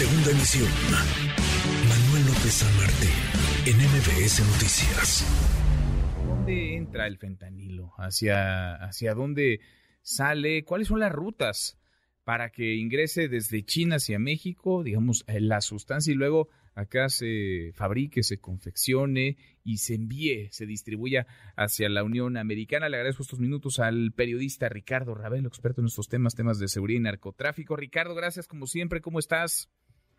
Segunda emisión. Manuel López San Martín, en MBS Noticias. ¿Dónde entra el fentanilo? ¿Hacia, hacia dónde sale? ¿Cuáles son las rutas para que ingrese desde China hacia México, digamos, eh, la sustancia y luego acá se fabrique, se confeccione y se envíe, se distribuya hacia la Unión Americana. Le agradezco estos minutos al periodista Ricardo Ravelo, experto en estos temas, temas de seguridad y narcotráfico. Ricardo, gracias como siempre, ¿cómo estás?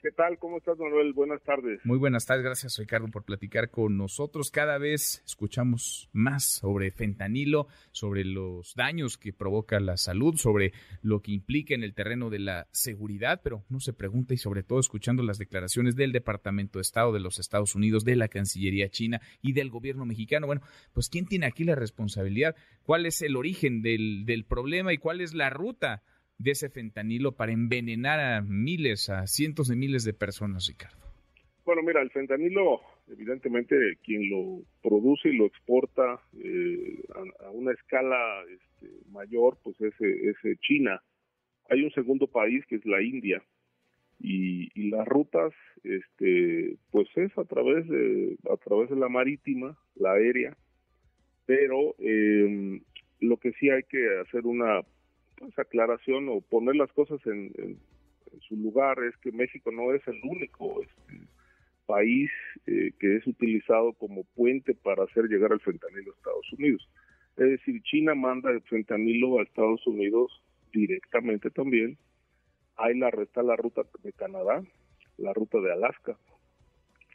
¿Qué tal? ¿Cómo estás, Manuel? Buenas tardes. Muy buenas tardes, gracias Ricardo por platicar con nosotros. Cada vez escuchamos más sobre fentanilo, sobre los daños que provoca la salud, sobre lo que implica en el terreno de la seguridad, pero no se pregunta y sobre todo escuchando las declaraciones del Departamento de Estado de los Estados Unidos, de la Cancillería China y del gobierno mexicano. Bueno, pues ¿quién tiene aquí la responsabilidad? ¿Cuál es el origen del, del problema y cuál es la ruta? De ese fentanilo para envenenar a miles, a cientos de miles de personas, Ricardo? Bueno, mira, el fentanilo, evidentemente, quien lo produce y lo exporta eh, a, una escala este, mayor, pues es, es China. Hay un segundo país que es la India. Y, las rutas, este, pues es a través de a través de la marítima, la aérea, pero eh, lo que sí hay que hacer una esa aclaración o poner las cosas en, su lugar es que México no es el único este, país eh, que es utilizado como puente para hacer llegar el fentanilo a Estados Unidos. Es decir, China manda el fentanilo a Estados Unidos directamente también. Hay la, está la ruta de Canadá, la ruta de Alaska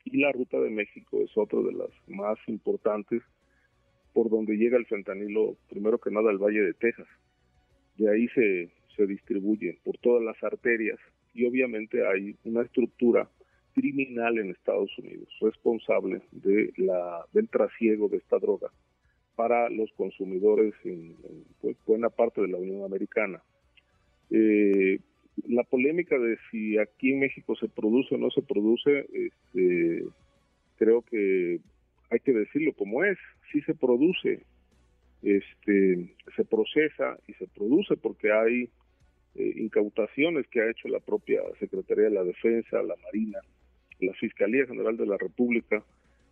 y la ruta de México es otra de las más importantes por donde llega el fentanilo, primero que nada al Valle de Texas de ahí se, se distribuye por todas las arterias y obviamente hay una estructura criminal en Estados Unidos responsable de la, del trasiego de esta droga para los consumidores en, pues, buena parte de la Unión Americana. Eh, la polémica de si aquí en México se produce o no se produce, este, creo que hay que decirlo como es, sí se produce, este, se procesa y se produce porque hay eh, incautaciones que ha hecho la propia Secretaría de la Defensa, la Marina, la Fiscalía General de la República,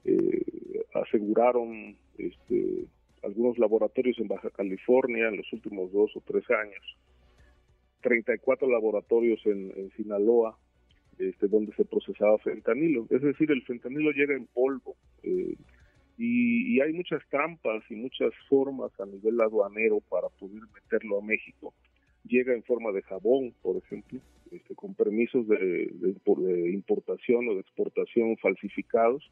eh, aseguraron este, algunos laboratorios en Baja California en los últimos dos o tres años, 34 laboratorios en, Sinaloa, este, donde se procesaba fentanilo. Es decir, el fentanilo llega en polvo. Eh, y, hay muchas trampas y muchas formas a nivel aduanero para poder meterlo a México. Llega en forma de jabón, por ejemplo, este, con permisos de, importación o de exportación falsificados.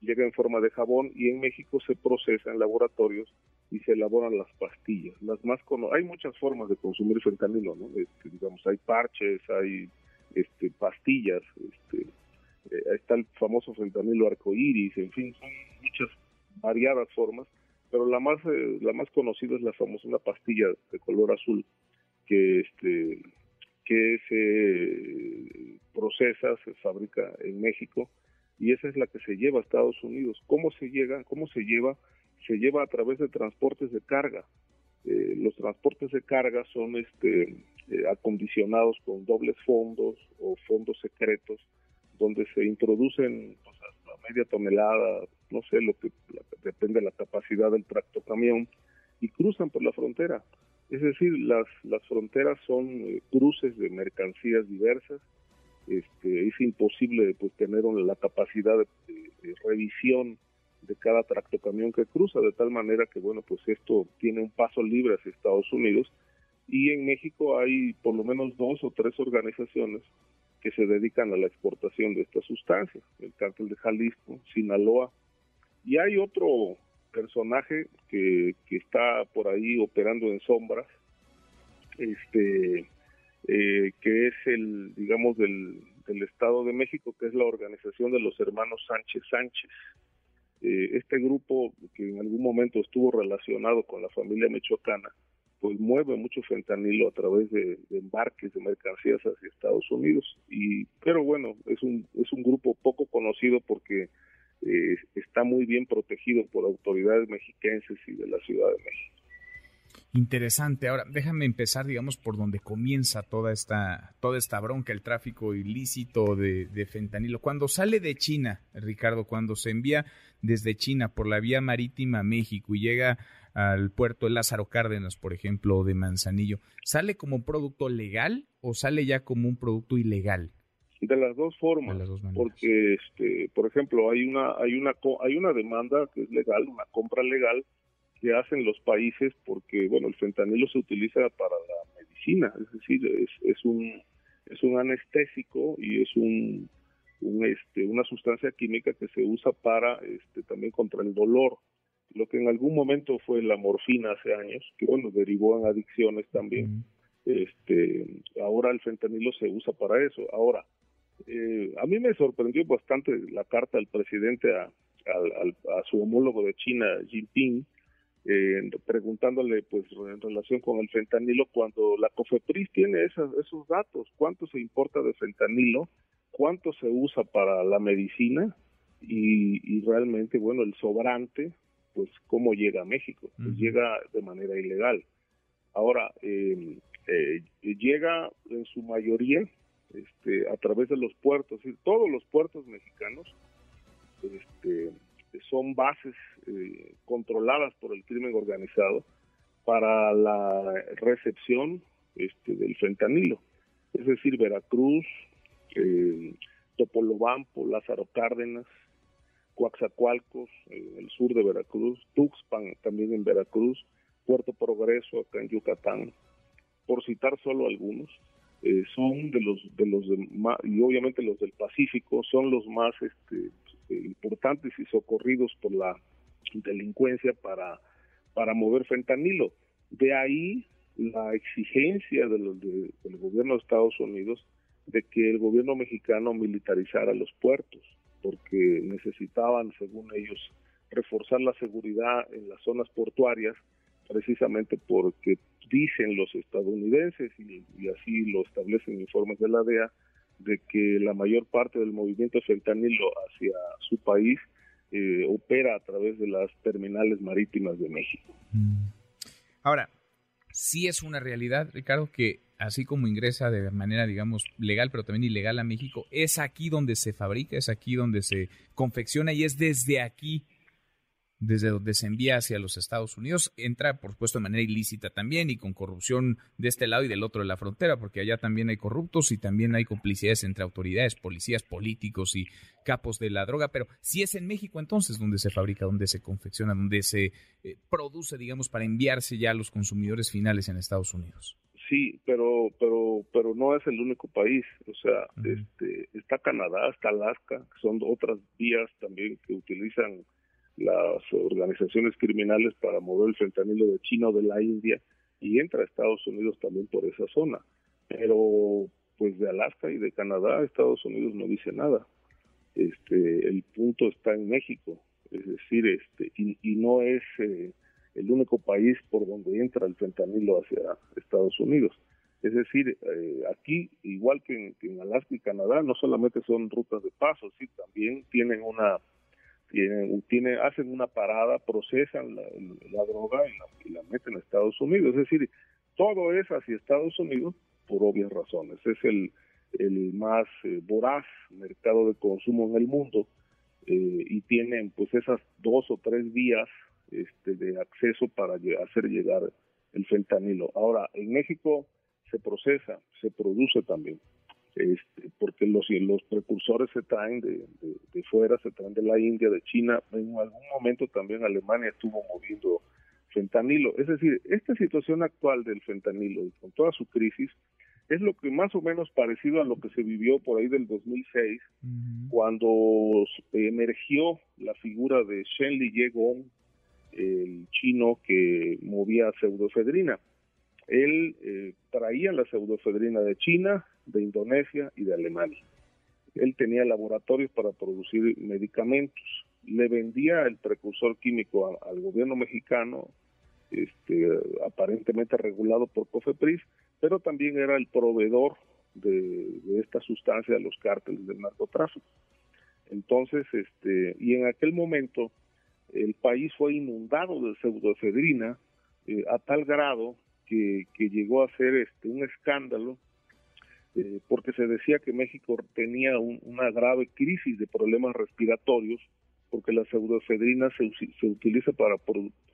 Llega en forma de jabón y en México se procesa en laboratorios y se elaboran las pastillas. Las más hay muchas formas de consumir fentanilo, ¿no? Este, digamos, hay parches, hay este, pastillas, este, eh, está el famoso fentanilo arcoíris, en fin, son muchas variadas formas, pero la más eh, la más conocida es la famosa una pastilla de color azul que este que se procesa, se fabrica en México y esa es la que se lleva a Estados Unidos. ¿Cómo se llega? ¿Cómo se lleva? Se lleva a través de transportes de carga. Eh, los transportes de carga son este acondicionados con dobles fondos o fondos secretos donde se introducen pues, media tonelada, no sé, lo que depende de la capacidad del tractocamión, y cruzan por la frontera. Es decir, las, las fronteras son eh, cruces de mercancías diversas, este, es imposible pues, tener la capacidad de, revisión de cada tractocamión que cruza, de tal manera que, bueno, pues esto tiene un paso libre hacia Estados Unidos, y en México hay por lo menos dos o tres organizaciones que se dedican a la exportación de esta sustancia, el cártel de Jalisco, Sinaloa. Y hay otro personaje que, que está por ahí operando en sombras, este, eh, que es el, digamos, del, del, Estado de México, que es la organización de los hermanos Sánchez Sánchez. Eh, este grupo que en algún momento estuvo relacionado con la familia michoacana, pues mueve mucho fentanilo a través de, embarques de mercancías hacia Estados Unidos. Y pero bueno es un es un grupo poco conocido porque eh, está muy bien protegido por autoridades mexiquenses y de la Ciudad de México Interesante. Ahora, déjame empezar, digamos, por donde comienza toda esta, toda esta bronca, el tráfico ilícito de, de, fentanilo. Cuando sale de China, Ricardo, cuando se envía desde China por la vía marítima a México y llega al puerto de Lázaro Cárdenas, por ejemplo, o de Manzanillo, ¿sale como producto legal o sale ya como un producto ilegal? De las dos formas, las dos porque, este, por ejemplo, hay una, hay una, hay una demanda que es legal, una compra legal que hacen los países porque, bueno, el fentanilo se utiliza para la medicina, es decir, es, es un, es un anestésico y es un, un, este, una sustancia química que se usa para, este, también contra el dolor. Lo que en algún momento fue la morfina hace años, que bueno, derivó en adicciones también Mm. este ahora el fentanilo se usa para eso ahora eh, a mí me sorprendió bastante la carta del presidente a, al- al- a su homólogo de China Jinping eh, preguntándole pues en relación con el fentanilo cuando la COFEPRIS tiene esas, esos datos cuánto se importa de fentanilo cuánto se usa para la medicina y, y realmente bueno el sobrante pues cómo llega a México pues llega de manera ilegal. Ahora eh, eh, llega en su mayoría este, a través de los puertos, y todos los puertos mexicanos este, son bases eh, controladas por el crimen organizado para la recepción este, del fentanilo, es decir, Veracruz, eh, Topolobampo, Lázaro Cárdenas, Coaxacualcos, en el sur de Veracruz, Tuxpan también en Veracruz, Puerto Progreso acá en Yucatán, por citar solo algunos, eh, son de los de los de y obviamente los del Pacífico son los más este, eh, importantes y socorridos por la delincuencia para para mover fentanilo. De ahí la exigencia de los de- del gobierno de Estados Unidos de que el gobierno mexicano militarizara los puertos, porque necesitaban, según ellos, reforzar la seguridad en las zonas portuarias, precisamente porque dicen los estadounidenses, y, y así lo establecen informes de la DEA, de que la mayor parte del movimiento fentanilo hacia su país eh, opera a través de las terminales marítimas de México. Mm. Ahora, sí es una realidad, Ricardo, que así como ingresa de manera, digamos, legal, pero también ilegal a México, es aquí donde se fabrica, es aquí donde se confecciona y es desde aquí, desde donde se envía hacia los Estados Unidos. Entra, por supuesto, de manera ilícita también y con corrupción de este lado y del otro de la frontera, porque allá también hay corruptos y también hay complicidades entre autoridades, policías, políticos y capos de la droga, pero si es en México entonces donde se fabrica, donde se confecciona, donde se eh, produce, digamos, para enviarse ya a los consumidores finales en Estados Unidos. Sí, pero pero pero no es el único país, o sea, este está Canadá, está Alaska, que son otras vías también que utilizan las organizaciones criminales para mover el fentanilo de China o de la India y entra a Estados Unidos también por esa zona. Pero pues de Alaska y de Canadá Estados Unidos no dice nada. Este el punto está en México, es decir, este y, y no es eh, el único país por donde entra el fentanilo hacia Estados Unidos. Es decir, eh, aquí, igual que en, que en, Alaska y Canadá, no solamente son rutas de paso, sí, también tienen una, tienen, tienen, hacen una parada, procesan la, droga y la, y la, meten a Estados Unidos. Es decir, todo es hacia Estados Unidos por obvias razones. Es el, el más eh, voraz mercado de consumo en el mundo eh, y tienen pues esas dos o tres vías este, de acceso para hacer llegar el fentanilo. Ahora, en México se procesa, se produce también, este, porque los, los precursores se traen de, de, de, fuera, se traen de la India, de China, en algún momento también Alemania estuvo moviendo fentanilo. Es decir, esta situación actual del fentanilo, con toda su crisis, es lo que más o menos parecido a lo que se vivió por ahí del 2006, uh -huh. cuando emergió la figura de Shen Li Yegong, el chino que movía pseudoefedrina. Él eh, traía la pseudoefedrina de China, de Indonesia y de Alemania. Él tenía laboratorios para producir medicamentos. Le vendía el precursor químico a, al gobierno mexicano, este, aparentemente regulado por COFEPRIS, pero también era el proveedor de, esta sustancia a los cárteles del narcotráfico. Entonces, este, y en aquel momento el país fue inundado de pseudoefedrina eh, a tal grado que, llegó a ser este, un escándalo eh, porque se decía que México tenía una grave crisis de problemas respiratorios porque la pseudoefedrina se, se utiliza para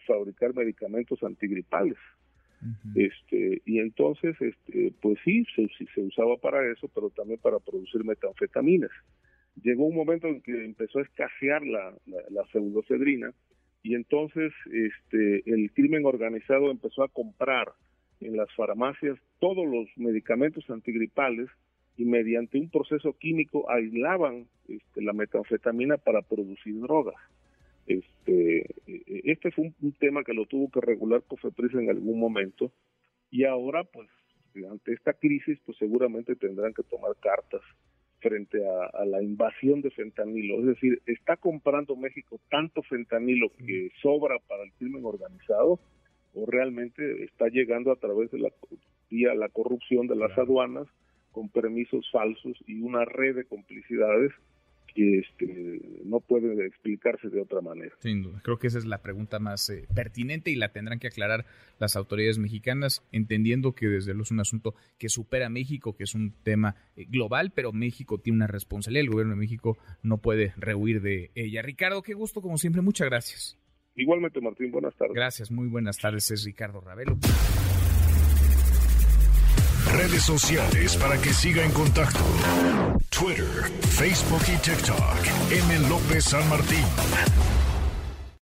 fabricar medicamentos antigripales. este Y entonces, este, pues sí, se, se usaba para eso, pero también para producir metanfetaminas. Llegó un momento en que empezó a escasear la, la, pseudoefedrina y entonces este, el crimen organizado empezó a comprar en las farmacias todos los medicamentos antigripales y mediante un proceso químico aislaban este, la metanfetamina para producir drogas. Este, este fue un, tema que lo tuvo que regular COFEPRIS en algún momento y ahora, pues, ante esta crisis, pues seguramente tendrán que tomar cartas frente a, la invasión de fentanilo. Es decir, está comprando México tanto fentanilo que sobra para el crimen organizado realmente está llegando a través de la vía la corrupción de las aduanas con permisos falsos y una red de complicidades que este, no puede explicarse de otra manera. Sin duda, creo que esa es la pregunta más eh, pertinente y la tendrán que aclarar las autoridades mexicanas, entendiendo que desde luego es un asunto que supera a México, que es un tema eh, global, pero México tiene una responsabilidad, el gobierno de México no puede rehuir de ella. Ricardo, qué gusto como siempre, muchas gracias. Igualmente, Martín, buenas tardes. Gracias, muy buenas tardes, es Ricardo Ravelo. Redes sociales para que siga en contacto: Twitter, Facebook y TikTok. M. López San Martín.